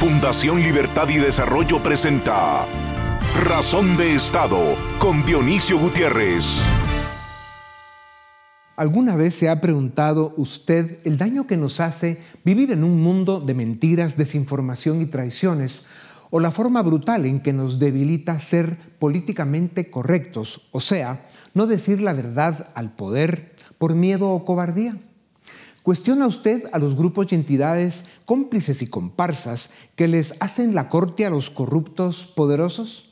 Fundación Libertad y Desarrollo presenta Razón de Estado con Dionisio Gutiérrez. ¿Alguna vez se ha preguntado usted el daño que nos hace vivir en un mundo de mentiras, desinformación y traiciones? ¿O la forma brutal en que nos debilita ser políticamente correctos? O sea, no decir la verdad al poder por miedo o cobardía. ¿Cuestiona usted a los grupos y entidades cómplices y comparsas que les hacen la corte a los corruptos poderosos?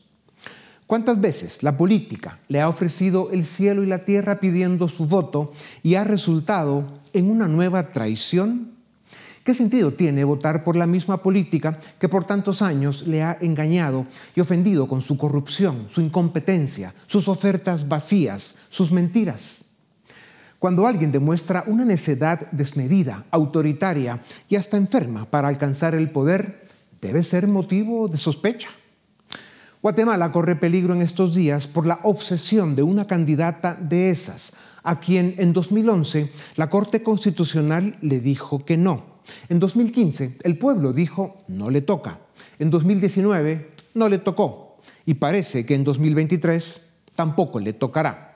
¿Cuántas veces la política le ha ofrecido el cielo y la tierra pidiendo su voto y ha resultado en una nueva traición? ¿Qué sentido tiene votar por la misma política que por tantos años le ha engañado y ofendido con su corrupción, su incompetencia, sus ofertas vacías, sus mentiras? Cuando alguien demuestra una necedad desmedida, autoritaria y hasta enferma para alcanzar el poder, debe ser motivo de sospecha. Guatemala corre peligro en estos días por la obsesión de una candidata de esas, a quien en 2011 la Corte Constitucional le dijo que no. En 2015 el pueblo dijo no le toca. En 2019 no le tocó. Y parece que en 2023 tampoco le tocará.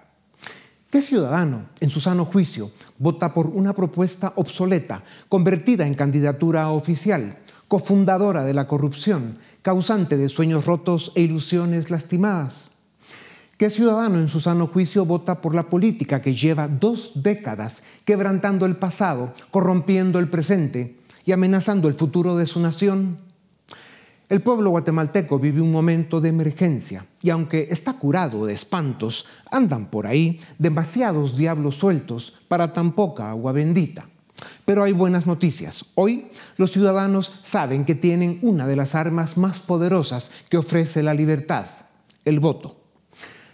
¿Qué ciudadano, en su sano juicio, vota por una propuesta obsoleta, convertida en candidatura oficial, cofundadora de la corrupción, causante de sueños rotos e ilusiones lastimadas? ¿Qué ciudadano en su sano juicio vota por la política que lleva dos décadas quebrantando el pasado, corrompiendo el presente y amenazando el futuro de su nación? El pueblo guatemalteco vive un momento de emergencia y aunque está curado de espantos, andan por ahí demasiados diablos sueltos para tan poca agua bendita. Pero hay buenas noticias. Hoy los ciudadanos saben que tienen una de las armas más poderosas que ofrece la libertad, el voto.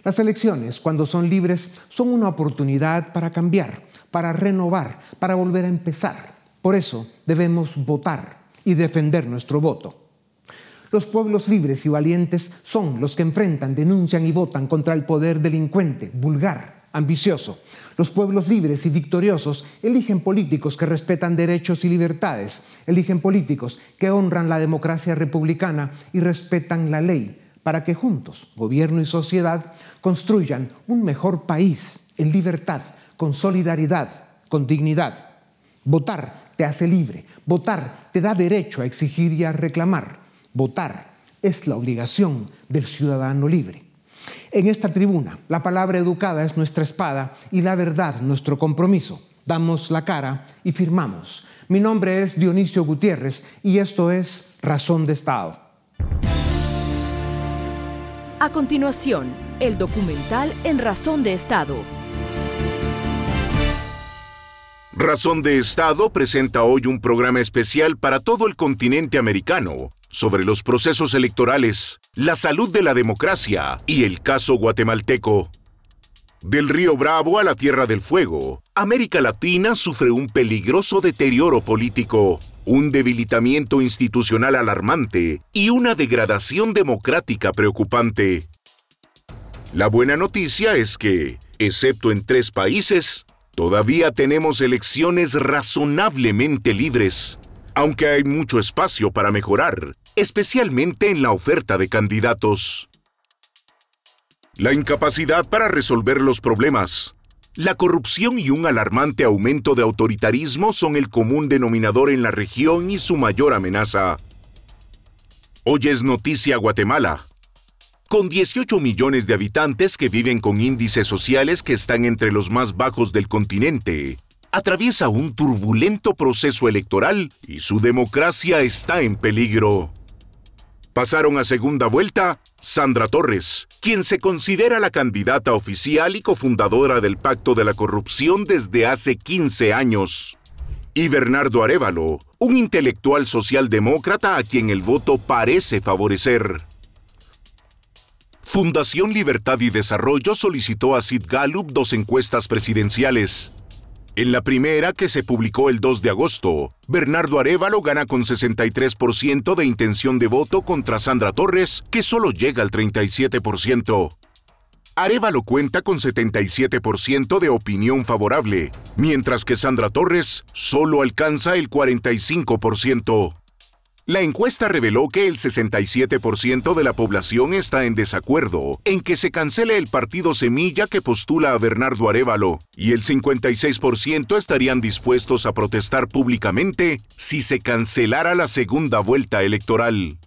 Las elecciones, cuando son libres, son una oportunidad para cambiar, para renovar, para volver a empezar. Por eso debemos votar y defender nuestro voto. Los pueblos libres y valientes son los que enfrentan, denuncian y votan contra el poder delincuente, vulgar, ambicioso. Los pueblos libres y victoriosos eligen políticos que respetan derechos y libertades, eligen políticos que honran la democracia republicana y respetan la ley, para que juntos, gobierno y sociedad, construyan un mejor país en libertad, con solidaridad, con dignidad. Votar te hace libre, votar te da derecho a exigir y a reclamar. Votar es la obligación del ciudadano libre. En esta tribuna, la palabra educada es nuestra espada y la verdad nuestro compromiso. Damos la cara y firmamos. Mi nombre es Dionisio Gutiérrez y esto es Razón de Estado. A continuación, el documental en Razón de Estado. Razón de Estado presenta hoy un programa especial para todo el continente americano sobre los procesos electorales, la salud de la democracia y el caso guatemalteco. Del río Bravo a la Tierra del Fuego, América Latina sufre un peligroso deterioro político, un debilitamiento institucional alarmante y una degradación democrática preocupante. La buena noticia es que, excepto en tres países, todavía tenemos elecciones razonablemente libres aunque hay mucho espacio para mejorar, especialmente en la oferta de candidatos. La incapacidad para resolver los problemas, la corrupción y un alarmante aumento de autoritarismo son el común denominador en la región y su mayor amenaza. Hoy es noticia Guatemala. Con 18 millones de habitantes que viven con índices sociales que están entre los más bajos del continente, atraviesa un turbulento proceso electoral y su democracia está en peligro. Pasaron a segunda vuelta Sandra Torres, quien se considera la candidata oficial y cofundadora del Pacto de la Corrupción desde hace 15 años. Y Bernardo Arevalo, un intelectual socialdemócrata a quien el voto parece favorecer. Fundación Libertad y Desarrollo solicitó a Sid Gallup dos encuestas presidenciales. En la primera, que se publicó el 2 de agosto, Bernardo Arevalo gana con 63% de intención de voto contra Sandra Torres, que solo llega al 37%. Arevalo cuenta con 77% de opinión favorable, mientras que Sandra Torres solo alcanza el 45%. La encuesta reveló que el 67% de la población está en desacuerdo en que se cancele el partido Semilla que postula a Bernardo Arevalo y el 56% estarían dispuestos a protestar públicamente si se cancelara la segunda vuelta electoral.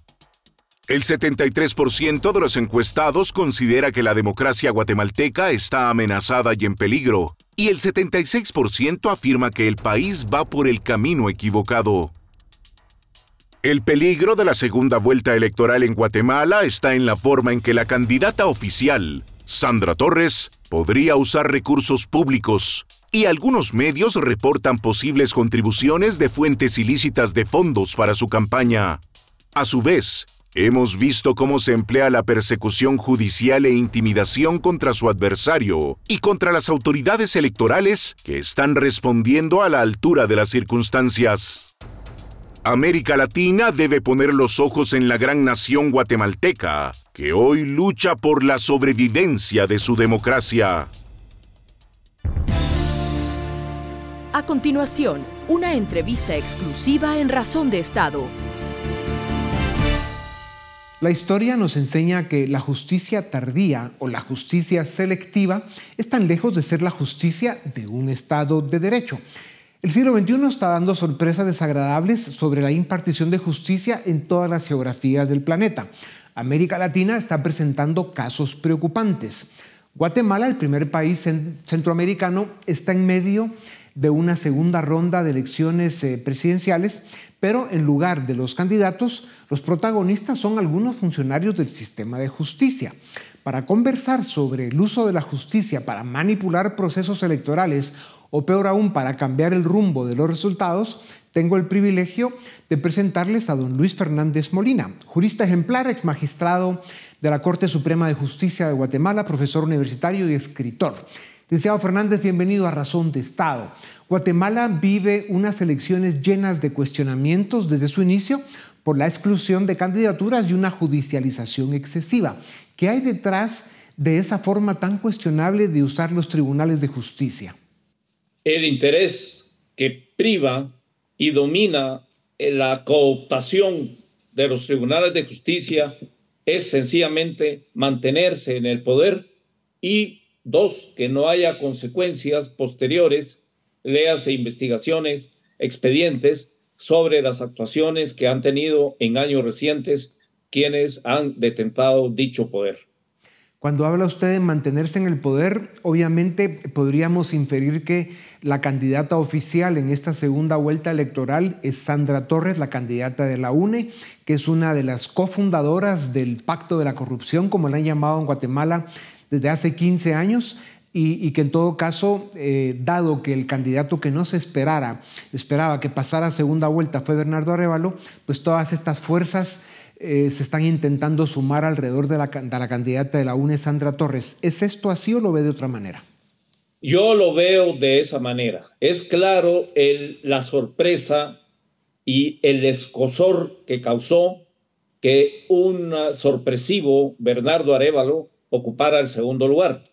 El 73% de los encuestados considera que la democracia guatemalteca está amenazada y en peligro, y el 76% afirma que el país va por el camino equivocado. El peligro de la segunda vuelta electoral en Guatemala está en la forma en que la candidata oficial, Sandra Torres, podría usar recursos públicos, y algunos medios reportan posibles contribuciones de fuentes ilícitas de fondos para su campaña. A su vez, hemos visto cómo se emplea la persecución judicial e intimidación contra su adversario y contra las autoridades electorales que están respondiendo a la altura de las circunstancias. América Latina debe poner los ojos en la gran nación guatemalteca, que hoy lucha por la sobrevivencia de su democracia. A continuación, una entrevista exclusiva en Razón de Estado. La historia nos enseña que la justicia tardía o la justicia selectiva es tan lejos de ser la justicia de un Estado de Derecho. El siglo XXI está dando sorpresas desagradables sobre la impartición de justicia en todas las geografías del planeta. América Latina está presentando casos preocupantes. Guatemala, el primer país centroamericano, está en medio de una segunda ronda de elecciones eh, presidenciales, pero en lugar de los candidatos, los protagonistas son algunos funcionarios del sistema de justicia. Para conversar sobre el uso de la justicia para manipular procesos electorales o peor aún para cambiar el rumbo de los resultados, tengo el privilegio de presentarles a don Luis Fernández Molina, jurista ejemplar, ex magistrado de la Corte Suprema de Justicia de Guatemala, profesor universitario y escritor. Licenciado Fernández, bienvenido a Razón de Estado. Guatemala vive unas elecciones llenas de cuestionamientos desde su inicio por la exclusión de candidaturas y una judicialización excesiva. ¿Qué hay detrás de esa forma tan cuestionable de usar los tribunales de justicia? El interés que priva y domina la cooptación de los tribunales de justicia es sencillamente mantenerse en el poder y dos, que no haya consecuencias posteriores, léase investigaciones, expedientes sobre las actuaciones que han tenido en años recientes quienes han detentado dicho poder. Cuando habla usted de mantenerse en el poder, obviamente podríamos inferir que la candidata oficial en esta segunda vuelta electoral es Sandra Torres, la candidata de la UNE, que es una de las cofundadoras del Pacto de la Corrupción, como la han llamado en Guatemala desde hace 15 años. Y, que en todo caso, eh, dado que el candidato que no se esperara, esperaba que pasara segunda vuelta fue Bernardo Arevalo, pues todas estas fuerzas eh, se están intentando sumar alrededor de la, candidata de la UNE, Sandra Torres. ¿Es esto así o lo ve de otra manera? Yo lo veo de esa manera. Es claro la sorpresa y el escosor que causó que un sorpresivo Bernardo Arevalo ocupara el segundo lugar,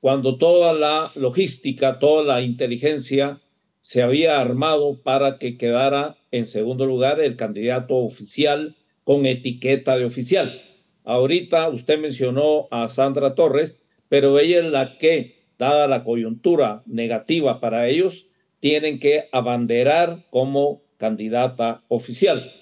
cuando toda la logística, toda la inteligencia se había armado para que quedara en segundo lugar el candidato oficial con etiqueta de oficial. Ahorita usted mencionó a Sandra Torres, pero ella es la que, dada la coyuntura negativa para ellos, tienen que abanderar como candidata oficial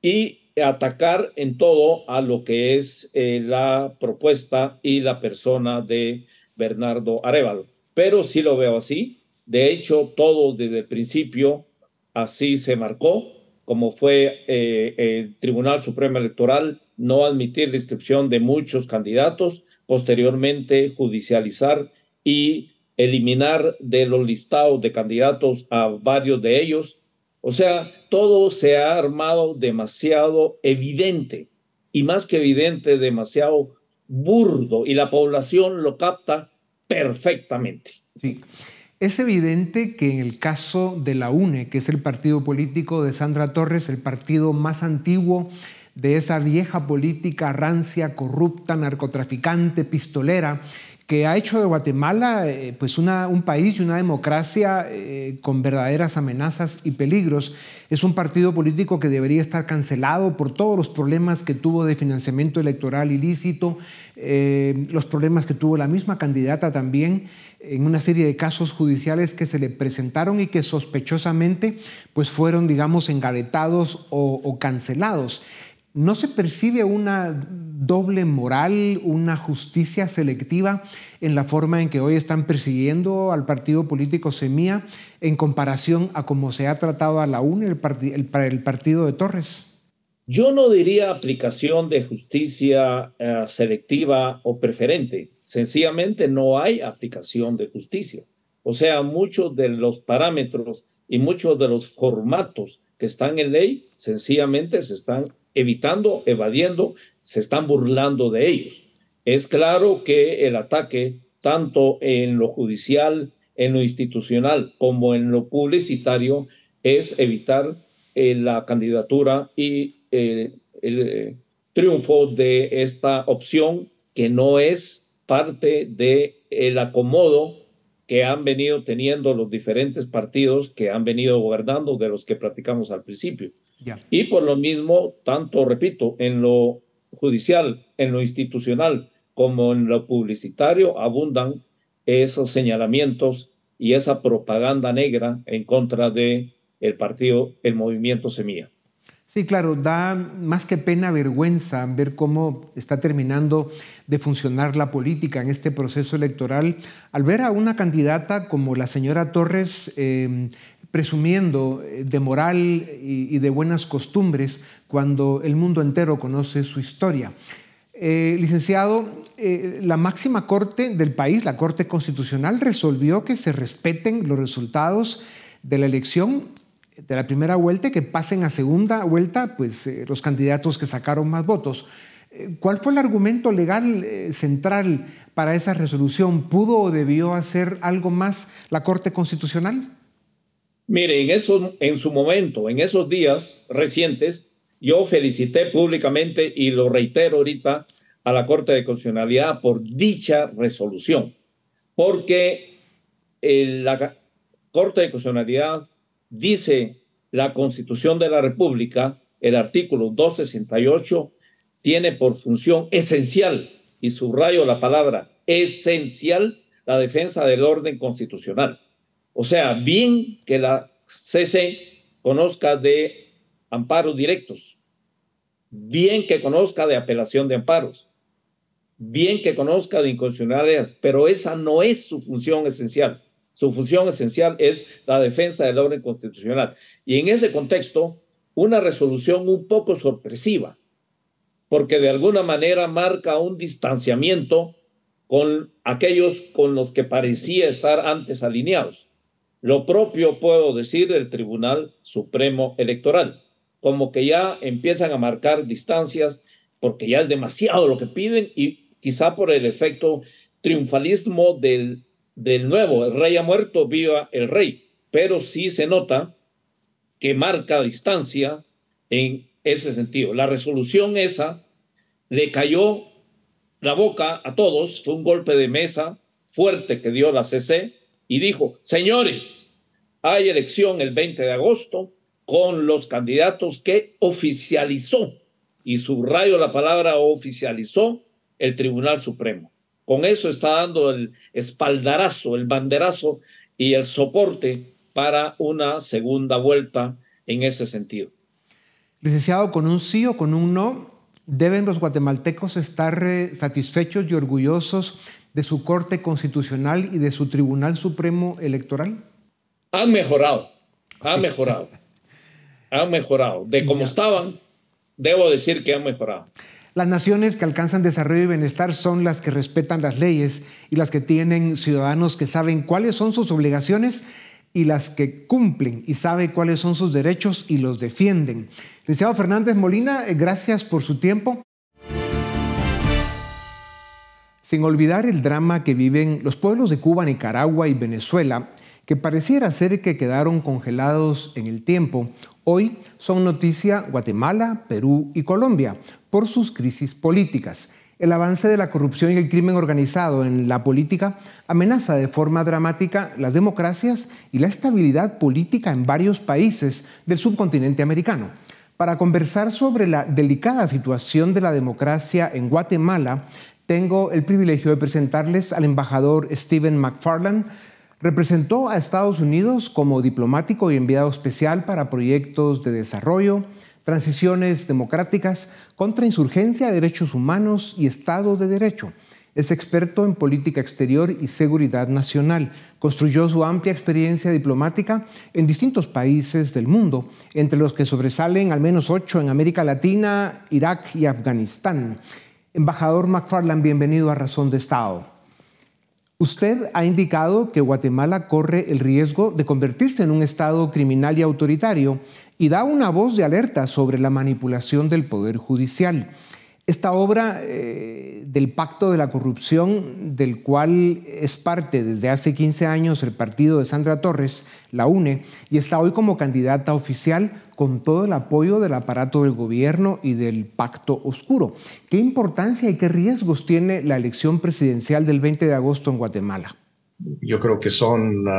y atacar en todo a lo que es eh, la propuesta y la persona de Bernardo Arevalo. Pero sí lo veo así. De hecho, todo desde el principio así se marcó como fue eh, el Tribunal Supremo Electoral, no admitir la inscripción de muchos candidatos, posteriormente judicializar y eliminar de los listados de candidatos a varios de ellos. O sea, todo se ha armado demasiado evidente y más que evidente, demasiado burdo y la población lo capta perfectamente. Sí. Es evidente que en el caso de la UNE, que es el partido político de Sandra Torres, el partido más antiguo de esa vieja política rancia, corrupta, narcotraficante, pistolera, que ha hecho de Guatemala eh, pues un país y una democracia eh, con verdaderas amenazas y peligros. Es un partido político que debería estar cancelado por todos los problemas que tuvo de financiamiento electoral ilícito, eh, los problemas que tuvo la misma candidata también en una serie de casos judiciales que se le presentaron y que sospechosamente pues fueron, digamos, engavetados o cancelados. ¿No se percibe una doble moral, una justicia selectiva en la forma en que hoy están persiguiendo al partido político Semía en comparación a cómo se ha tratado a la UNE para el, partido de Torres? Yo no diría aplicación de justicia eh, selectiva o preferente. Sencillamente no hay aplicación de justicia. O sea, muchos de los parámetros y muchos de los formatos que están en ley sencillamente se están evitando, evadiendo, se están burlando de ellos. Es claro que el ataque, tanto en lo judicial, en lo institucional, como en lo publicitario, es evitar eh, la candidatura y eh, el eh, triunfo de esta opción que no es parte del el acomodo que han venido teniendo los diferentes partidos que han venido gobernando de los que platicamos al principio. Y por lo mismo, tanto, repito, en lo judicial, en lo institucional, como en lo publicitario, abundan esos señalamientos y esa propaganda negra en contra de el partido, el movimiento Semilla. Sí, claro, da más que pena vergüenza ver cómo está terminando de funcionar la política en este proceso electoral al ver a una candidata como la señora Torres eh, presumiendo eh, de moral y, de buenas costumbres cuando el mundo entero conoce su historia. Eh, licenciado, eh, la máxima corte del país, la Corte Constitucional, resolvió que se respeten los resultados de la elección de la primera vuelta y que pasen a segunda vuelta pues, los candidatos que sacaron más votos. ¿Cuál fue el argumento legal central para esa resolución? ¿Pudo o debió hacer algo más la Corte Constitucional? Mire, en, su momento, en esos días recientes, yo felicité públicamente y lo reitero ahorita a la Corte de Constitucionalidad por dicha resolución, porque la Corte de Constitucionalidad dice la Constitución de la República, el artículo 268, tiene por función esencial, y subrayo la palabra esencial, la defensa del orden constitucional. O sea, bien que la CC conozca de amparos directos, bien que conozca de apelación de amparos, bien que conozca de inconstitucionalidades, pero esa no es su función esencial. Su función esencial es la defensa del orden constitucional. Y en ese contexto, una resolución un poco sorpresiva, porque de alguna manera marca un distanciamiento con aquellos con los que parecía estar antes alineados. Lo propio puedo decir del Tribunal Supremo Electoral, como que ya empiezan a marcar distancias porque ya es demasiado lo que piden y quizá por el efecto triunfalismo del, del nuevo, el rey ha muerto, viva el rey, pero sí se nota que marca distancia en ese sentido. La resolución esa le cayó la boca a todos, fue un golpe de mesa fuerte que dio la CC, y dijo, señores, hay elección el 20 de agosto con los candidatos que oficializó, y subrayo la palabra oficializó, el Tribunal Supremo. Con eso está dando el espaldarazo, el banderazo y el soporte para una segunda vuelta en ese sentido. Licenciado, con un sí o con un no, ¿deben los guatemaltecos estar eh, satisfechos y orgullosos de su Corte Constitucional y de su Tribunal Supremo Electoral? Han mejorado, han mejorado, han mejorado. De cómo estaban, debo decir que han mejorado. Las naciones que alcanzan desarrollo y bienestar son las que respetan las leyes y las que tienen ciudadanos que saben cuáles son sus obligaciones y las que cumplen y saben cuáles son sus derechos y los defienden. Licenciado Fernández Molina, gracias por su tiempo. Sin olvidar el drama que viven los pueblos de Cuba, Nicaragua y Venezuela, que pareciera ser que quedaron congelados en el tiempo, hoy son noticia Guatemala, Perú y Colombia por sus crisis políticas. El avance de la corrupción y el crimen organizado en la política amenaza de forma dramática las democracias y la estabilidad política en varios países del subcontinente americano. Para conversar sobre la delicada situación de la democracia en Guatemala, tengo el privilegio de presentarles al embajador Stephen McFarland. Representó a Estados Unidos como diplomático y enviado especial para proyectos de desarrollo, transiciones democráticas, contrainsurgencia, derechos humanos y Estado de Derecho. Es experto en política exterior y seguridad nacional. Construyó su amplia experiencia diplomática en distintos países del mundo, entre los que sobresalen al menos ocho en América Latina, Irak y Afganistán. Embajador McFarland, bienvenido a Razón de Estado. Usted ha indicado que Guatemala corre el riesgo de convertirse en un Estado criminal y autoritario y da una voz de alerta sobre la manipulación del Poder Judicial. Esta obra eh, del Pacto de la Corrupción, del cual es parte desde hace 15 años el partido de Sandra Torres, la UNE, y está hoy como candidata oficial con todo el apoyo del aparato del gobierno y del Pacto Oscuro. ¿Qué importancia y qué riesgos tiene la elección presidencial del 20 de agosto en Guatemala? Yo creo que son uh,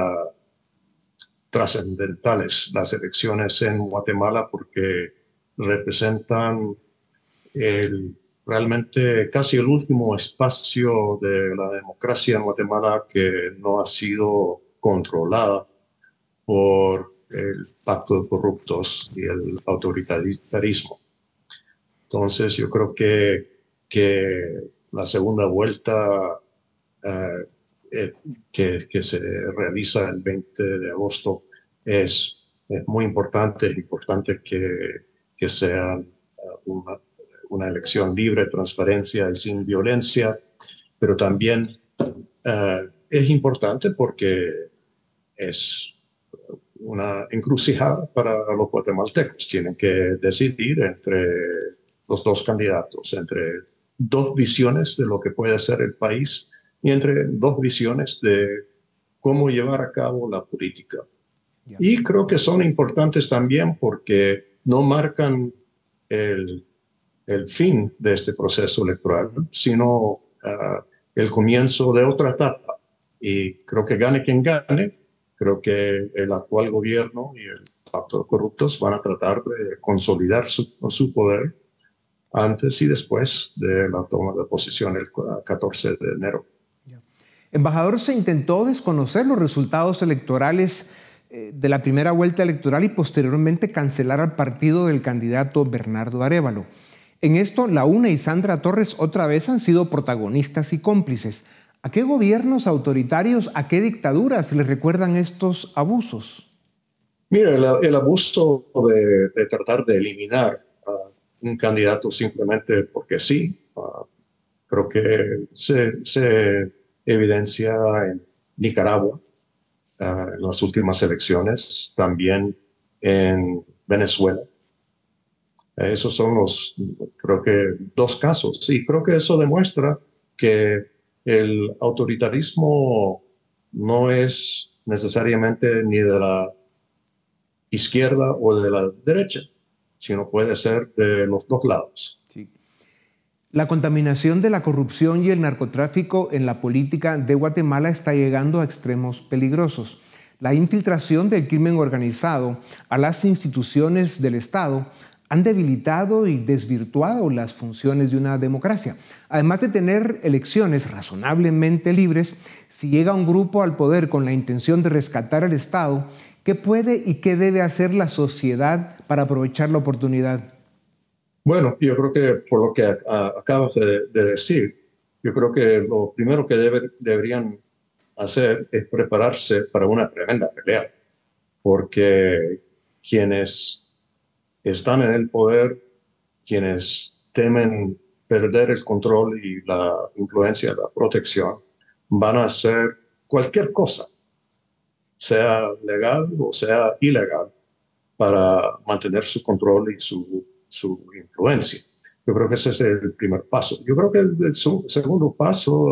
trascendentales las elecciones en Guatemala porque representan realmente casi el último espacio de la democracia en Guatemala que no ha sido controlada por el pacto de corruptos y el autoritarismo. Entonces yo creo que, que la segunda vuelta eh, eh, que, se realiza el 20 de agosto es, es muy importante, es importante que, que sea una, elección libre, transparencia y sin violencia, pero también uh, es importante porque es una encrucijada para los guatemaltecos. Tienen que decidir entre los dos candidatos, entre dos visiones de lo que puede ser el país y entre dos visiones de cómo llevar a cabo la política. Y creo que son importantes también porque no marcan el el fin de este proceso electoral, sino uh, el comienzo de otra etapa. Y creo que gane quien gane, creo que el actual gobierno y el pacto de corruptos van a tratar de consolidar su, su poder antes y después de la toma de posición el 14 de enero. Embajador, se intentó desconocer los resultados electorales eh, de la primera vuelta electoral y posteriormente cancelar al partido del candidato Bernardo Arevalo. En esto, la UNE y Sandra Torres otra vez han sido protagonistas y cómplices. ¿A qué gobiernos autoritarios, a qué dictaduras les recuerdan estos abusos? Mira, el, abuso de, tratar de eliminar a un candidato simplemente porque sí, creo que se, evidencia en Nicaragua, uh, en las últimas elecciones, también en Venezuela. Esos son los, creo que, dos casos. Y creo que eso demuestra que el autoritarismo no es necesariamente ni de la izquierda o de la derecha, sino puede ser de los dos lados. La contaminación de la corrupción y el narcotráfico en la política de Guatemala está llegando a extremos peligrosos. La infiltración del crimen organizado a las instituciones del Estado han debilitado y desvirtuado las funciones de una democracia. Además de tener elecciones razonablemente libres, si llega un grupo al poder con la intención de rescatar al Estado, ¿qué puede y qué debe hacer la sociedad para aprovechar la oportunidad? Bueno, yo creo que por lo que acabas de, decir, yo creo que lo primero que deberían hacer es prepararse para una tremenda pelea, porque quienes están en el poder quienes temen perder el control y la influencia, la protección, van a hacer cualquier cosa, sea legal o sea ilegal, para mantener su control y su, su influencia. Yo creo que ese es el primer paso. Yo creo que el, segundo paso,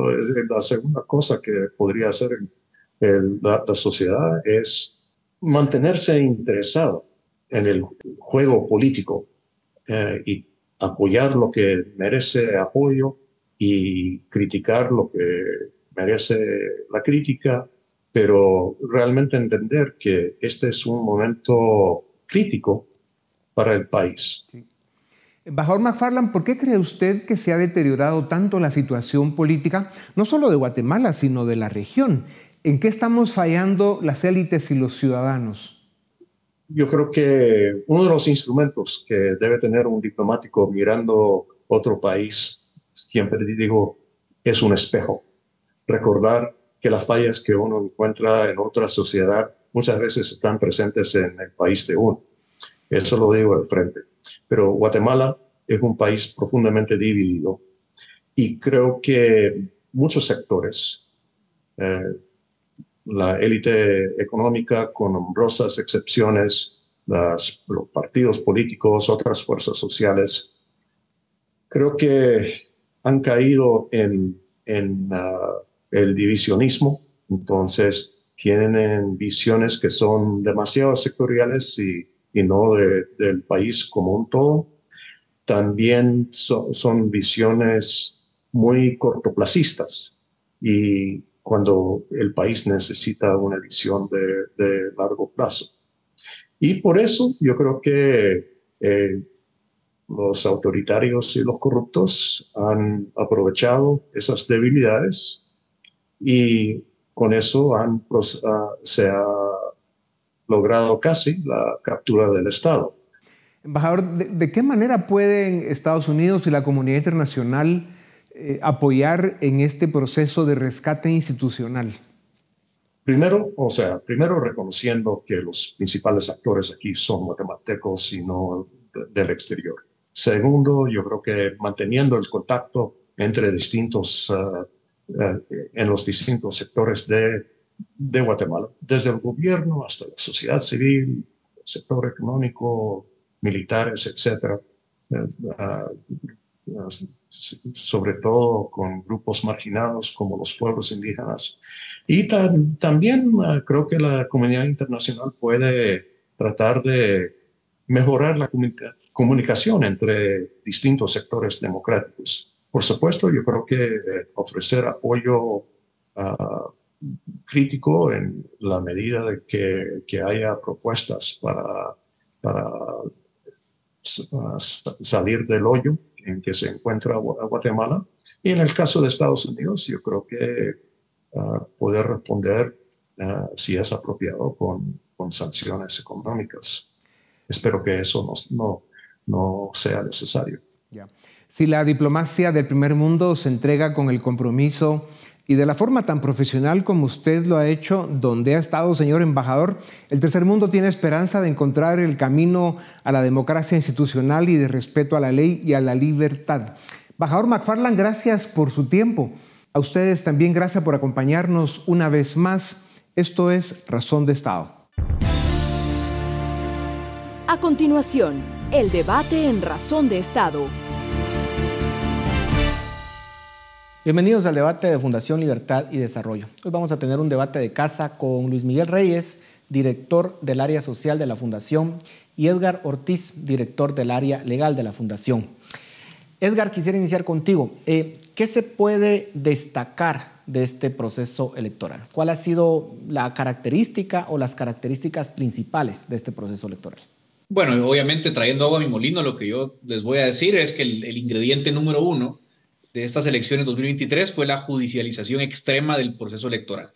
la segunda cosa que podría hacer la, la sociedad es mantenerse interesado en el juego político eh, y apoyar lo que merece apoyo y criticar lo que merece la crítica, pero realmente entender que este es un momento crítico para el país. Embajador McFarland, ¿por qué cree usted que se ha deteriorado tanto la situación política, no solo de Guatemala, sino de la región? ¿En qué estamos fallando las élites y los ciudadanos? Yo creo que uno de los instrumentos que debe tener un diplomático mirando otro país, siempre digo, es un espejo. Recordar que las fallas que uno encuentra en otra sociedad muchas veces están presentes en el país de uno. Eso lo digo de frente. Pero Guatemala es un país profundamente dividido y creo que muchos sectores, eh, la élite económica con honrosas excepciones, los partidos políticos, otras fuerzas sociales, creo que han caído en, ah, el divisionismo, entonces tienen visiones que son demasiado sectoriales y y no del país como un todo. También son visiones muy cortoplacistas y cuando el país necesita una visión de, largo plazo. Y por eso yo creo que eh, los autoritarios y los corruptos han aprovechado esas debilidades y con eso han, ah, se ha logrado casi la captura del Estado. Embajador, ¿de, qué manera pueden Estados Unidos y la comunidad internacional eh, apoyar en este proceso de rescate institucional? Primero, o sea, primero reconociendo que los principales actores aquí son guatemaltecos y no del exterior. Segundo, yo creo que manteniendo el contacto entre distintos, eh, eh, en los distintos sectores de de Guatemala, desde el gobierno hasta la sociedad civil, el sector económico, militares, etcétera, ah, sobre todo con grupos marginados como los pueblos indígenas. Y también ah, creo que la comunidad internacional puede tratar de mejorar la comunicación entre distintos sectores democráticos. Por supuesto, yo creo que ofrecer apoyo uh, crítico en la medida de que, que haya propuestas para, para salir del hoyo en que se encuentra Guatemala. Y en el caso de Estados Unidos, yo creo que uh, poder responder uh, si es apropiado con, con, sanciones económicas. Espero que eso no, no, no sea necesario. Si la diplomacia del primer mundo se entrega con el compromiso y de la forma tan profesional como usted lo ha hecho, donde ha estado, señor embajador, el tercer mundo tiene esperanza de encontrar el camino a la democracia institucional y de respeto a la ley y a la libertad. Embajador McFarland, gracias por su tiempo. A ustedes también gracias por acompañarnos una vez más. Esto es Razón de Estado. A continuación, el debate en Razón de Estado Bienvenidos al debate de Fundación Libertad y Desarrollo. Hoy vamos a tener un debate de casa con Luis Miguel Reyes, director del área social de la Fundación, y Edgar Ortiz, director del área legal de la Fundación. Edgar, quisiera iniciar contigo. Eh, ¿Qué se puede destacar de este proceso electoral? ¿Cuál ha sido la característica o las características principales de este proceso electoral? Bueno, obviamente trayendo agua a mi molino, lo que yo les voy a decir es que el ingrediente número uno de estas elecciones 2023 fue la judicialización extrema del proceso electoral.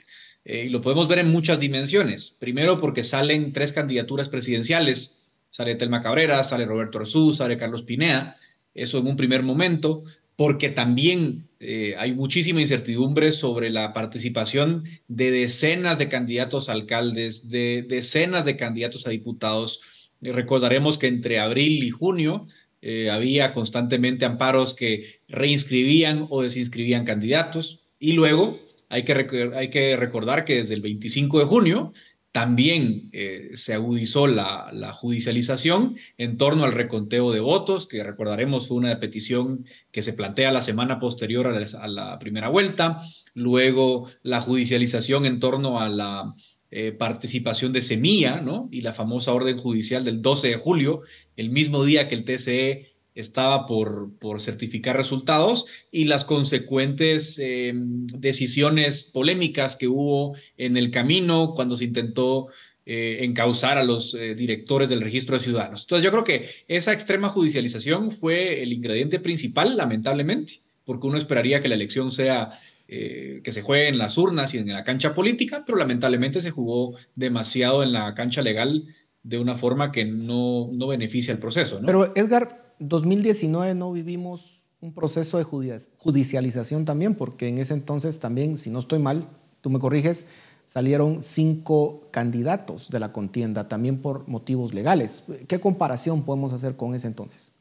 Eh, y lo podemos ver en muchas dimensiones. Primero porque salen tres candidaturas presidenciales. Sale Telma Cabrera, sale Roberto Arzú, sale Carlos Pineda. Eso en un primer momento. Porque también eh, hay muchísima incertidumbre sobre la participación de decenas de candidatos a alcaldes, de decenas de candidatos a diputados. recordaremos que entre abril y junio eh, había constantemente amparos que reinscribían o desinscribían candidatos. Y luego hay que, hay que recordar que desde el 25 de junio también eh, se agudizó la, judicialización en torno al reconteo de votos, que recordaremos fue una petición que se plantea la semana posterior a la primera vuelta. Luego la judicialización en torno a la eh, participación de Semilla, ¿no? Y la famosa orden judicial del 12 de julio, el mismo día que el TCE estaba por, por certificar resultados y las consecuentes em, decisiones polémicas que hubo en el camino cuando se intentó eh, encauzar a los eh, directores del registro de ciudadanos. Entonces yo creo que esa extrema judicialización fue el ingrediente principal, lamentablemente, porque uno esperaría que la elección sea eh, que se juegue en las urnas y en la cancha política, pero lamentablemente se jugó demasiado en la cancha legal de una forma que no, no beneficia el proceso. Pero Edgar, 2019 no vivimos un proceso de judicialización también, porque en ese entonces también, si no estoy mal, tú me corriges, salieron cinco candidatos de la contienda, también por motivos legales. ¿Qué comparación podemos hacer con ese entonces?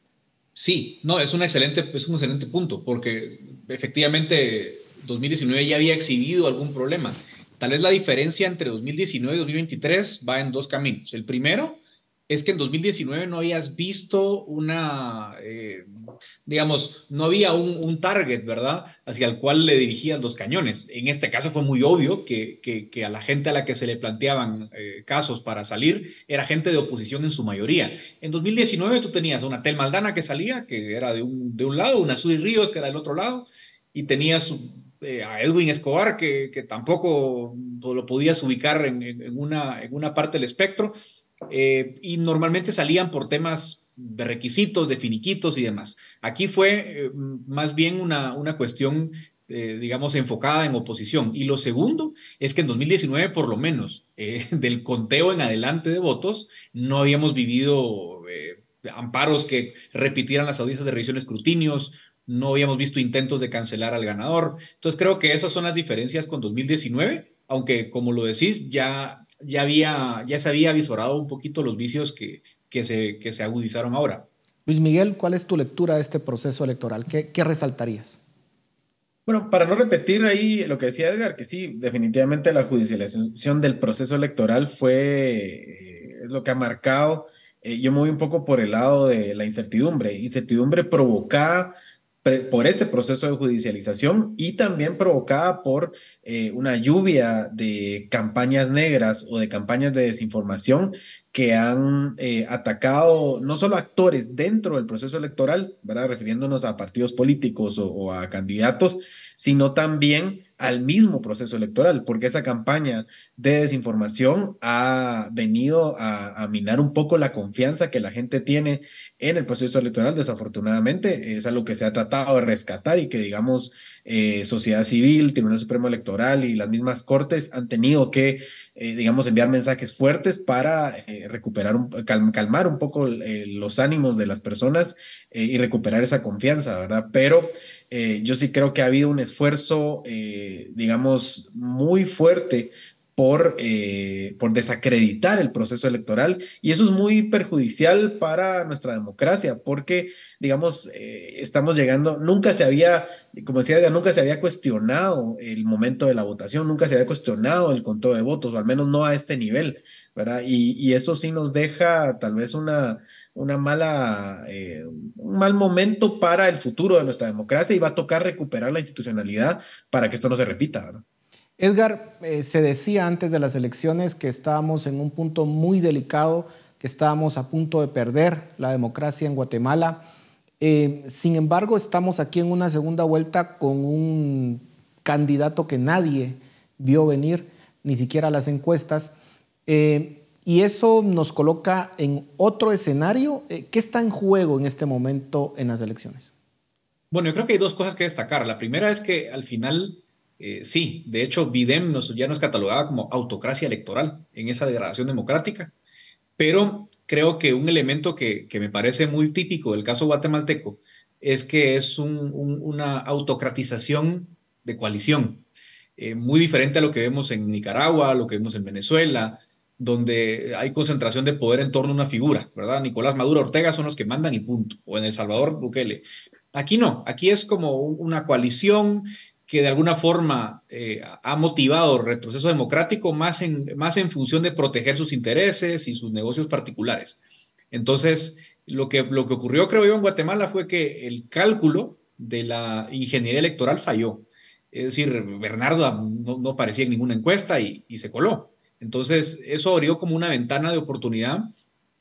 Sí, no, es un excelente, es un excelente punto, porque efectivamente 2019 ya había exhibido algún problema. Tal vez la diferencia entre 2019 y 2023 va en dos caminos. El primero es que en 2019 no habías visto una, eh, digamos, no había un, target, ¿verdad? Hacia el cual le dirigían los cañones. En este caso fue muy obvio que, que, a la gente a la que se le planteaban eh, casos para salir era gente de oposición en su mayoría. En 2019 tú tenías una Tel Maldana que salía, que era de un, de un lado, una Sudi Ríos que era del otro lado, y tenías eh, a Edwin Escobar, que, tampoco lo podías ubicar en, una, en una parte del espectro. Eh, y normalmente salían por temas de requisitos, de finiquitos y demás. Aquí fue eh, más bien una, una cuestión, digamos, enfocada en oposición. Y lo segundo es que en 2019, por lo menos, del conteo en adelante de votos, no habíamos vivido amparos que repitieran las audiencias de revisión escrutinios, no habíamos visto intentos de cancelar al ganador. Entonces creo que esas son las diferencias con 2019, aunque como lo decís, ya ya, había, ya se había visorado un poquito los vicios que, que, se, que se agudizaron ahora. Luis Miguel, ¿cuál es tu lectura de este proceso electoral? ¿Qué, qué resaltarías? Bueno, para no repetir ahí lo que decía Edgar, que sí, definitivamente la judicialización del proceso electoral fue, eh, es lo que ha marcado. Eh, yo me voy un poco por el lado de la incertidumbre, incertidumbre provocada por este proceso de judicialización y también provocada por eh, una lluvia de campañas negras o de campañas de desinformación que han eh, atacado no solo actores dentro del proceso electoral, ¿verdad? refiriéndonos a partidos políticos o a candidatos, sino también al mismo proceso electoral, porque esa campaña de desinformación ha venido a, minar un poco la confianza que la gente tiene en el proceso electoral. Desafortunadamente, es algo que se ha tratado de rescatar y que, digamos, eh, sociedad civil, Tribunal Supremo Electoral y las mismas cortes han tenido que, eh, digamos, enviar mensajes fuertes para eh, recuperar, un, calmar un poco los ánimos de las personas y recuperar esa confianza, ¿verdad? Pero yo sí creo que ha habido un esfuerzo, digamos, muy fuerte por, eh, por desacreditar el proceso electoral y eso es muy perjudicial para nuestra democracia porque, digamos, eh, estamos llegando, nunca se había, como decía, nunca se había cuestionado el momento de la votación, nunca se había cuestionado el conteo de votos, o al menos no a este nivel, ¿verdad? Y, eso sí nos deja tal vez una, una mala, eh, un mal momento para el futuro de nuestra democracia y va a tocar recuperar la institucionalidad para que esto no se repita. Edgar, eh, se decía antes de las elecciones que estábamos en un punto muy delicado, que estábamos a punto de perder la democracia en Guatemala. Eh, sin embargo, estamos aquí en una segunda vuelta con un candidato que nadie vio venir, ni siquiera las encuestas. Eh, y eso nos coloca en otro escenario. ¿Qué está en juego en este momento en las elecciones? Bueno, yo creo que hay dos cosas que destacar. La primera es que al final eh, sí, de hecho, Bidem ya nos catalogaba como autocracia electoral en esa degradación democrática, pero creo que un elemento que, me parece muy típico del caso guatemalteco es que es una autocratización de coalición, eh, muy diferente a lo que vemos en Nicaragua, lo que vemos en Venezuela, donde hay concentración de poder en torno a una figura, ¿verdad? Nicolás Maduro Ortega son los que mandan y punto, o en El Salvador Bukele. Aquí no, aquí es como una coalición que de alguna forma eh, ha motivado el retroceso democrático más en, más en función de proteger sus intereses y sus negocios particulares. Entonces, lo que, lo que ocurrió, creo yo, en Guatemala fue que el cálculo de la ingeniería electoral falló. Es decir, Bernardo no, no aparecía en ninguna encuesta y, y, se coló. Entonces, eso abrió como una ventana de oportunidad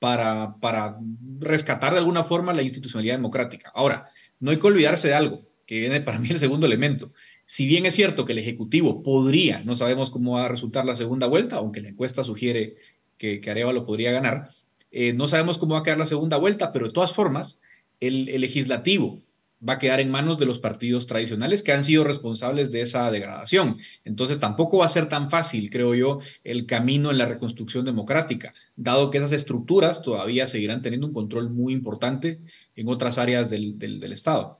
para, para rescatar de alguna forma la institucionalidad democrática. Ahora, no hay que olvidarse de algo, que viene para mí el segundo elemento. Si bien es cierto que el Ejecutivo podría, no sabemos cómo va a resultar la segunda vuelta, aunque la encuesta sugiere que, que Arevalo podría ganar, eh, no sabemos cómo va a quedar la segunda vuelta, pero de todas formas, el, el legislativo va a quedar en manos de los partidos tradicionales que han sido responsables de esa degradación. Entonces tampoco va a ser tan fácil, creo yo, el camino en la reconstrucción democrática, dado que esas estructuras todavía seguirán teniendo un control muy importante en otras áreas del, del, Estado.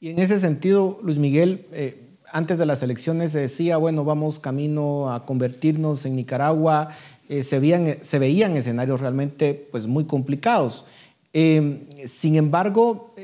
Y en ese sentido, Luis Miguel, eh, antes de las elecciones se decía, bueno, vamos camino a convertirnos en Nicaragua, eh, se, veían, se veían escenarios realmente pues, muy complicados. Eh, sin embargo,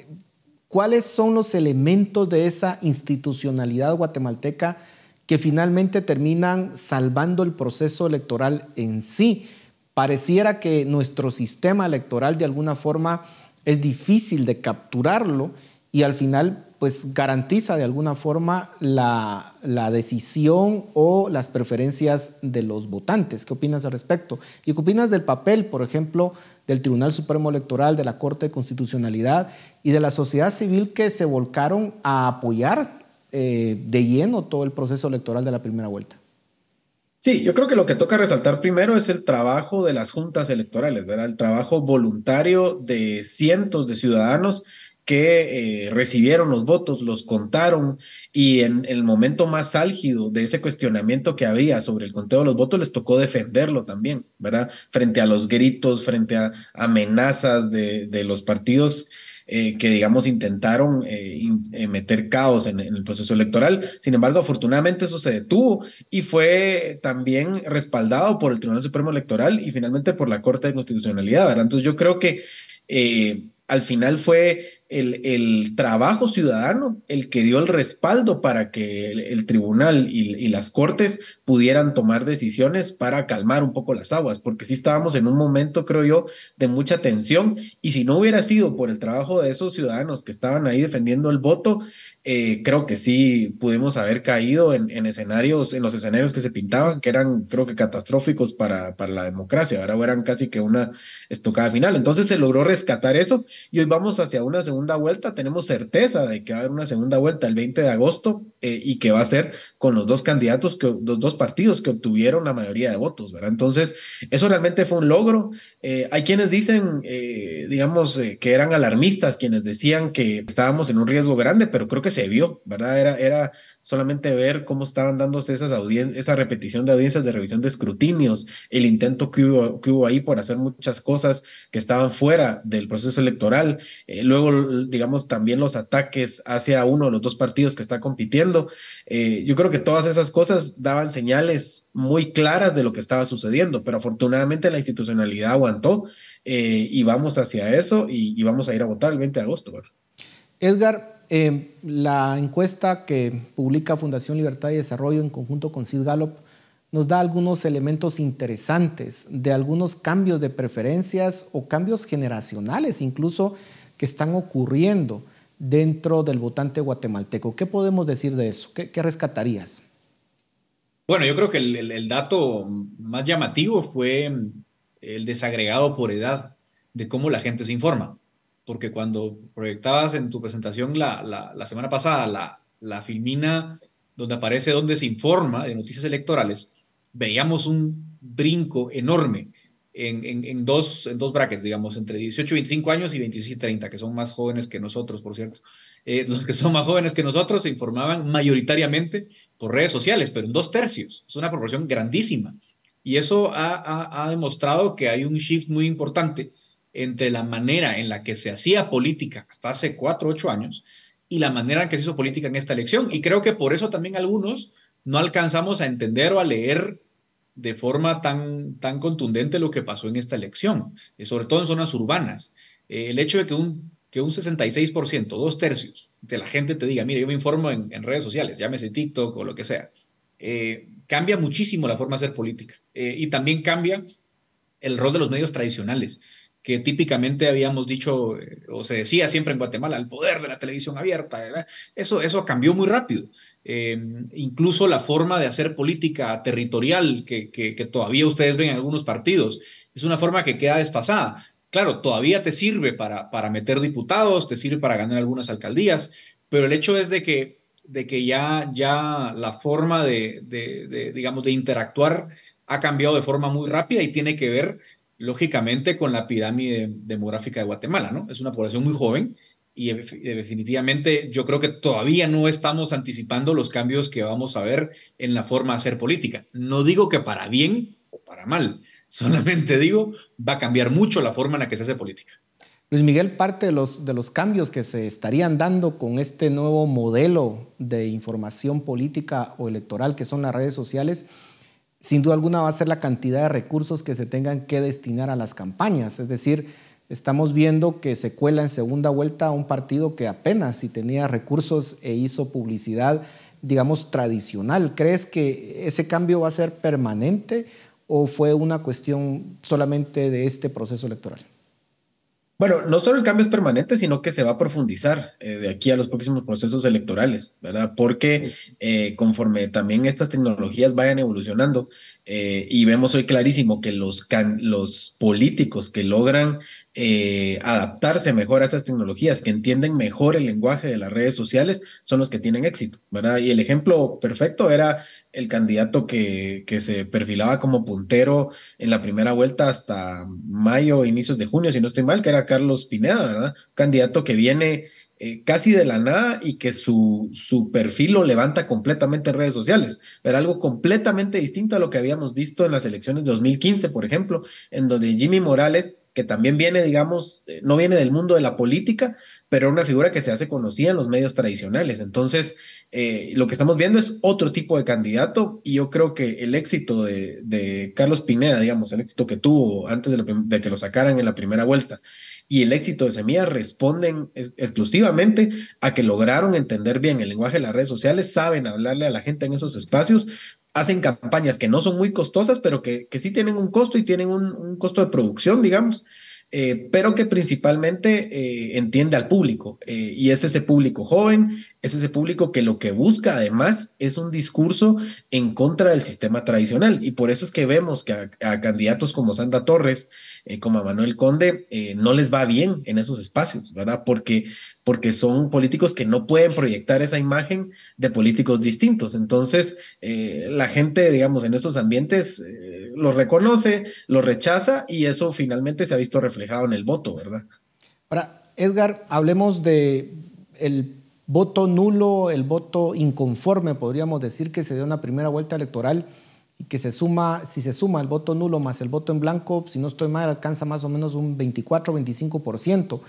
¿Cuáles son los elementos de esa institucionalidad guatemalteca que finalmente terminan salvando el proceso electoral en sí? Pareciera que nuestro sistema electoral de alguna forma es difícil de capturarlo y al final pues garantiza de alguna forma la, la, decisión o las preferencias de los votantes. ¿Qué opinas al respecto? ¿Y qué opinas del papel, por ejemplo, del Tribunal Supremo Electoral, de la Corte de Constitucionalidad y de la sociedad civil que se volcaron a apoyar eh, de lleno todo el proceso electoral de la primera vuelta. Sí, yo creo que lo que toca resaltar primero es el trabajo de las juntas electorales, ¿verdad? El trabajo voluntario de cientos de ciudadanos que eh, recibieron los votos, los contaron y en, el momento más álgido de ese cuestionamiento que había sobre el conteo de los votos les tocó defenderlo también, ¿verdad? Frente a los gritos, frente a amenazas de, de los partidos eh, que, digamos, intentaron eh, meter caos en, en, el proceso electoral. Sin embargo, afortunadamente eso se detuvo y fue también respaldado por el Tribunal Supremo Electoral y finalmente por la Corte de Constitucionalidad, ¿verdad? Entonces yo creo que al final fue el, trabajo ciudadano el que dio el respaldo para que el, tribunal y, las cortes pudieran tomar decisiones para calmar un poco las aguas, porque sí estábamos en un momento, creo yo, de mucha tensión y si no hubiera sido por el trabajo de esos ciudadanos que estaban ahí defendiendo el voto, eh, creo que sí pudimos haber caído en, escenarios, en los escenarios que se pintaban, que eran, creo que catastróficos para, para la democracia, ahora eran casi que una estocada final. Entonces se logró rescatar eso y hoy vamos hacia una segunda vuelta. Tenemos certeza de que va a haber una segunda vuelta el 20 de agosto eh, y que va a ser con los dos candidatos, que, los dos partidos que obtuvieron la mayoría de votos, ¿verdad? Entonces, eso realmente fue un logro. Eh, hay quienes dicen, digamos, que eran alarmistas, quienes decían que estábamos en un riesgo grande, pero creo que se vio, ¿verdad? Era, era solamente ver cómo estaban dándose esas audiencias, esa repetición de audiencias de revisión de escrutinios, el intento que hubo, que hubo ahí por hacer muchas cosas que estaban fuera del proceso electoral, eh, luego, digamos, también los ataques hacia uno de los dos partidos que está compitiendo. Eh, yo creo que todas esas cosas daban señales muy claras de lo que estaba sucediendo, pero afortunadamente la institucionalidad aguantó eh, y vamos hacia eso y, vamos a ir a votar el 20 de agosto. Edgar, eh, la encuesta que publica Fundación Libertad y Desarrollo en conjunto con Sid Gallup nos da algunos elementos interesantes de algunos cambios de preferencias o cambios generacionales incluso que están ocurriendo dentro del votante guatemalteco. ¿Qué podemos decir de eso? ¿Qué, rescatarías? Bueno, yo creo que el dato más llamativo fue el desagregado por edad de cómo la gente se informa porque cuando proyectabas en tu presentación la, la, semana pasada la, la filmina donde aparece donde se informa de noticias electorales, veíamos un brinco enorme en, en, dos, en dos brackets, digamos, entre 18 y 25 años y 26 y 30, que son más jóvenes que nosotros, por cierto. Eh, los que son más jóvenes que nosotros se informaban mayoritariamente por redes sociales, pero en dos tercios. Es una proporción grandísima. Y eso ha, ha, ha demostrado que hay un shift muy importante entre la manera en la que se hacía política hasta hace cuatro, ocho años y la manera en que se hizo política en esta elección. Y creo que por eso también algunos no alcanzamos a entender o a leer de forma tan, tan contundente lo que pasó en esta elección, eh, sobre todo en zonas urbanas. Eh, el hecho de que un, que un 66%, dos tercios de la gente te diga, mire, yo me informo en, redes sociales, llámese TikTok o lo que sea, eh, cambia muchísimo la forma de hacer política. y también cambia el rol de los medios tradicionales que típicamente habíamos dicho eh, o se decía siempre en Guatemala, el poder de la televisión abierta, eso, eso cambió muy rápido. Em, incluso la forma de hacer política territorial que, que, todavía ustedes ven en algunos partidos, es una forma que queda desfasada. claro, todavía te sirve para, para meter diputados, te sirve para ganar algunas alcaldías, pero el hecho es de que, de que ya, ya la forma de, de, digamos, de interactuar ha cambiado de forma muy rápida y tiene que ver, lógicamente, con la pirámide demográfica de Guatemala, ¿no? Es una población muy joven y definitivamente yo creo que todavía no estamos anticipando los cambios que vamos a ver en la forma de hacer política. No digo que para bien o para mal, solamente digo, va a cambiar mucho la forma en la que se hace política. Luis Miguel, parte de los, de los cambios que se estarían dando con este nuevo modelo de información política o electoral que son las redes sociales, sin duda alguna va a ser la cantidad de recursos que se tengan que destinar a las campañas. Es decir, estamos viendo que se cuela en segunda vuelta a un partido que apenas si tenía recursos e hizo publicidad, digamos, tradicional. ¿Crees que ese cambio va a ser permanente o fue una cuestión solamente de este proceso electoral? Bueno, no solo el cambio es permanente, sino que se va a profundizar eh, de aquí a los próximos procesos electorales, ¿verdad? Porque eh, conforme también estas tecnologías vayan evolucionando, eh, y vemos hoy clarísimo que los, los políticos que logran eh, adaptarse mejor a esas tecnologías, que entienden mejor el lenguaje de las redes sociales, son los que tienen éxito, ¿verdad? Y el ejemplo perfecto era el candidato que, que se perfilaba como puntero en la primera vuelta hasta mayo, inicios de junio, si no estoy mal, que era Carlos Pineda, ¿verdad? candidato que viene eh, casi de la nada y que su, su perfil lo levanta completamente en redes sociales, pero algo completamente distinto a lo que habíamos visto en las elecciones de 2015, por ejemplo, en donde Jimmy Morales, que también viene, digamos, eh, no viene del mundo de la política, pero una figura que se hace conocida en los medios tradicionales. Entonces, eh, lo que estamos viendo es otro tipo de candidato y yo creo que el éxito de, Carlos Pineda, digamos, el éxito que tuvo antes de que lo sacaran en la primera vuelta y el éxito de Semilla responden exclusivamente a que lograron entender bien el lenguaje de las redes sociales, saben hablarle a la gente en esos espacios, hacen campañas que no son muy costosas, pero que, que sí tienen un costo y tienen un, costo de producción, digamos. Eh, pero que principalmente eh, entiende al público. Eh, y es ese público joven, es ese público que lo que busca además es un discurso en contra del sistema tradicional. Y por eso es que vemos que a candidatos como Sandra Torres, como a Manuel Conde, no les va bien en esos espacios, ¿verdad? Porque, porque son políticos que no pueden proyectar esa imagen de políticos distintos. Entonces, la gente, digamos, en esos ambientes los reconoce, los rechaza y eso finalmente se ha visto reflejado en el voto, ¿verdad? Ahora, Edgar, hablemos de el voto nulo, el voto inconforme, podríamos decir que se dio una primera vuelta electoral y que se suma, si se suma el voto nulo más el voto en blanco, si no estoy mal, alcanza más o menos un 24-25%.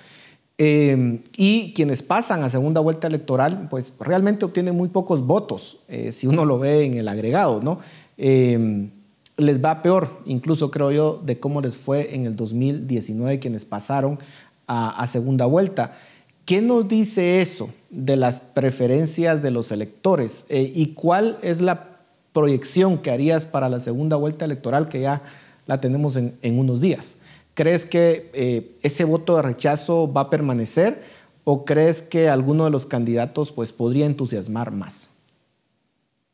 Eh, y quienes pasan a segunda vuelta electoral, pues realmente obtienen muy pocos votos, eh, si uno lo ve en el agregado, ¿no? Eh, les va peor, incluso creo yo, de cómo les fue en el 2019 quienes pasaron a, segunda vuelta. ¿Qué nos dice eso de las preferencias de los electores? ¿Y cuál es la proyección que harías para la segunda vuelta electoral que ya la tenemos en, unos días. ¿Crees que eh, ese voto de rechazo va a permanecer o crees que alguno de los candidatos pues, podría entusiasmar más?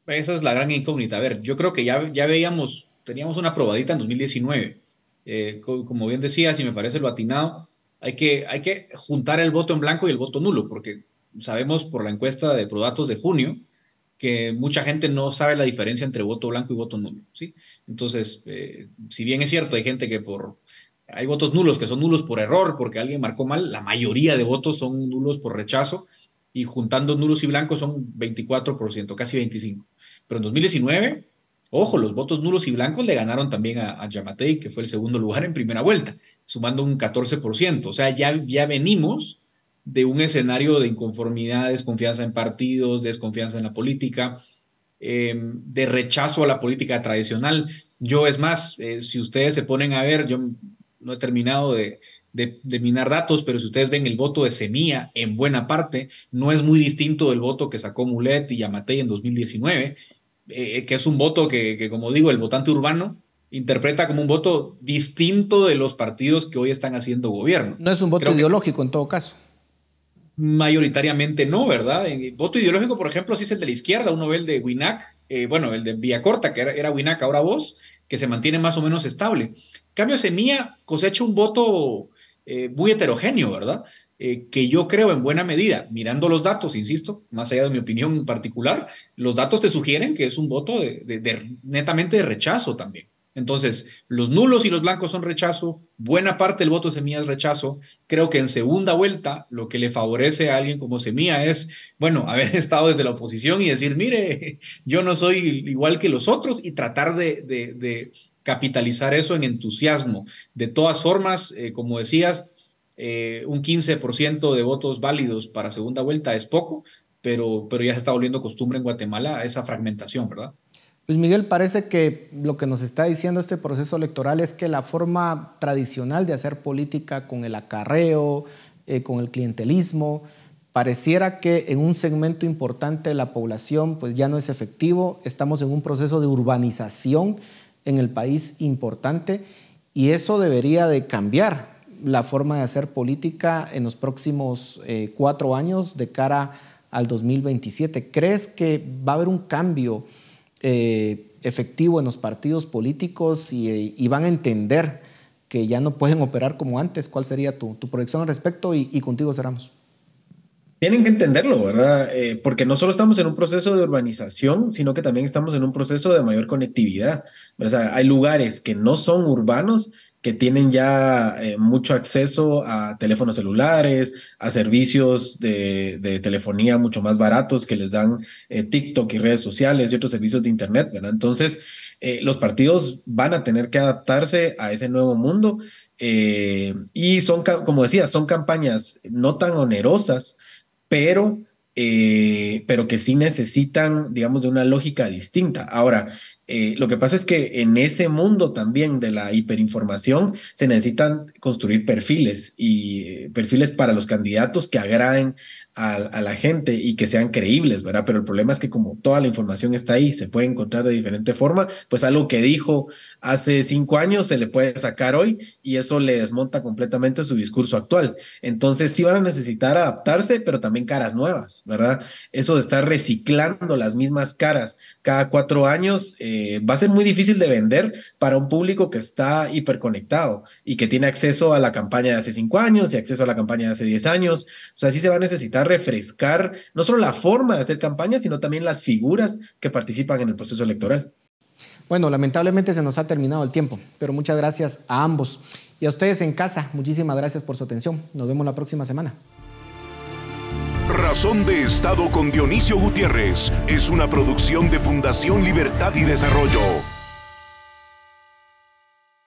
Esa es la gran incógnita. A ver, yo creo que ya, ya veíamos, teníamos una probadita en 2019. Eh, como bien decías, y me parece lo atinado, hay que, hay que juntar el voto en blanco y el voto nulo, porque sabemos por la encuesta de Prodatos de junio que mucha gente no sabe la diferencia entre voto blanco y voto nulo, ¿sí? Entonces, eh, si bien es cierto, hay gente que por... Hay votos nulos que son nulos por error, porque alguien marcó mal, la mayoría de votos son nulos por rechazo, y juntando nulos y blancos son 24%, casi 25%. Pero en 2019, ojo, los votos nulos y blancos le ganaron también a, Yamatei, que fue el segundo lugar en primera vuelta, sumando un 14%. O sea, ya, ya venimos de un escenario de inconformidad, desconfianza en partidos, desconfianza en la política, em, de rechazo a la política tradicional. Yo, es más, eh, si ustedes se ponen a ver, yo no he terminado de, minar datos, pero si ustedes ven el voto de Semilla, en buena parte, no es muy distinto del voto que sacó Mulet y Yamatei en 2019, eh, que es un voto que, que, como digo, el votante urbano interpreta como un voto distinto de los partidos que hoy están haciendo gobierno. No es un voto ideológico en todo caso mayoritariamente no, ¿verdad? En voto ideológico, por ejemplo, sí es el de la izquierda, uno ve el de Winac, eh, bueno, el de Villacorta, que era, era Winac, ahora vos, que se mantiene más o menos estable. Cambio Semilla cosecha un voto eh, muy heterogéneo, ¿verdad? Eh, que yo creo en buena medida, mirando los datos, insisto, más allá de mi opinión particular, los datos te sugieren que es un voto de, netamente de rechazo también. Entonces, los nulos y los blancos son rechazo, buena parte del voto de Semilla es rechazo. Creo que en segunda vuelta lo que le favorece a alguien como Semilla es, bueno, haber estado desde la oposición y decir, mire, yo no soy igual que los otros y tratar de, capitalizar eso en entusiasmo. De todas formas, eh, como decías, eh, un 15% de votos válidos para segunda vuelta es poco, pero, pero ya se está volviendo costumbre en Guatemala esa fragmentación, ¿verdad? Luis Miguel, parece que lo que nos está diciendo este proceso electoral es que la forma tradicional de hacer política con el acarreo, eh, con el clientelismo, pareciera que en un segmento importante de la población pues ya no es efectivo. Estamos en un proceso de urbanización en el país importante y eso debería de cambiar la forma de hacer política en los próximos eh, cuatro años de cara al 2027. ¿Crees que va a haber un cambio eh, efectivo en los partidos políticos y, van a entender que ya no pueden operar como antes? ¿Cuál sería tu, proyección al respecto? Y, contigo cerramos. Tienen que entenderlo, ¿verdad? Eh, porque no solo estamos en un proceso de urbanización, sino que también estamos en un proceso de mayor conectividad. O sea, hay lugares que no son urbanos que tienen ya eh, mucho acceso a teléfonos celulares, a servicios de, telefonía mucho más baratos que les dan eh, TikTok y redes sociales y otros servicios de Internet, ¿verdad? Entonces, eh, los partidos van a tener que adaptarse a ese nuevo mundo y son, como decía, son campañas no tan onerosas, pero... pero que sí necesitan, digamos, de una lógica distinta. Ahora, eh, lo que pasa es que en ese mundo también de la hiperinformación se necesitan construir perfiles y eh, perfiles para los candidatos que agraden a, la gente y que sean creíbles, ¿verdad? Pero el problema es que como toda la información está ahí, se puede encontrar de diferente forma, pues algo que dijo hace cinco años se le puede sacar hoy y eso le desmonta completamente su discurso actual. Entonces sí van a necesitar adaptarse, pero también caras nuevas, ¿verdad? Eso de estar reciclando las mismas caras cada cuatro años eh, va a ser muy difícil de vender para un público que está hiperconectado y que tiene acceso a la campaña de hace cinco años y acceso a la campaña de hace diez años. O sea, sí se va a necesitar refrescar no solo la forma de hacer campaña, sino también las figuras que participan en el proceso electoral. Bueno, lamentablemente se nos ha terminado el tiempo, pero muchas gracias a ambos. Y a ustedes en casa, muchísimas gracias por su atención. Nos vemos la próxima semana. Razón de Estado con Dionisio Gutiérrez es una producción de Fundación Libertad y Desarrollo.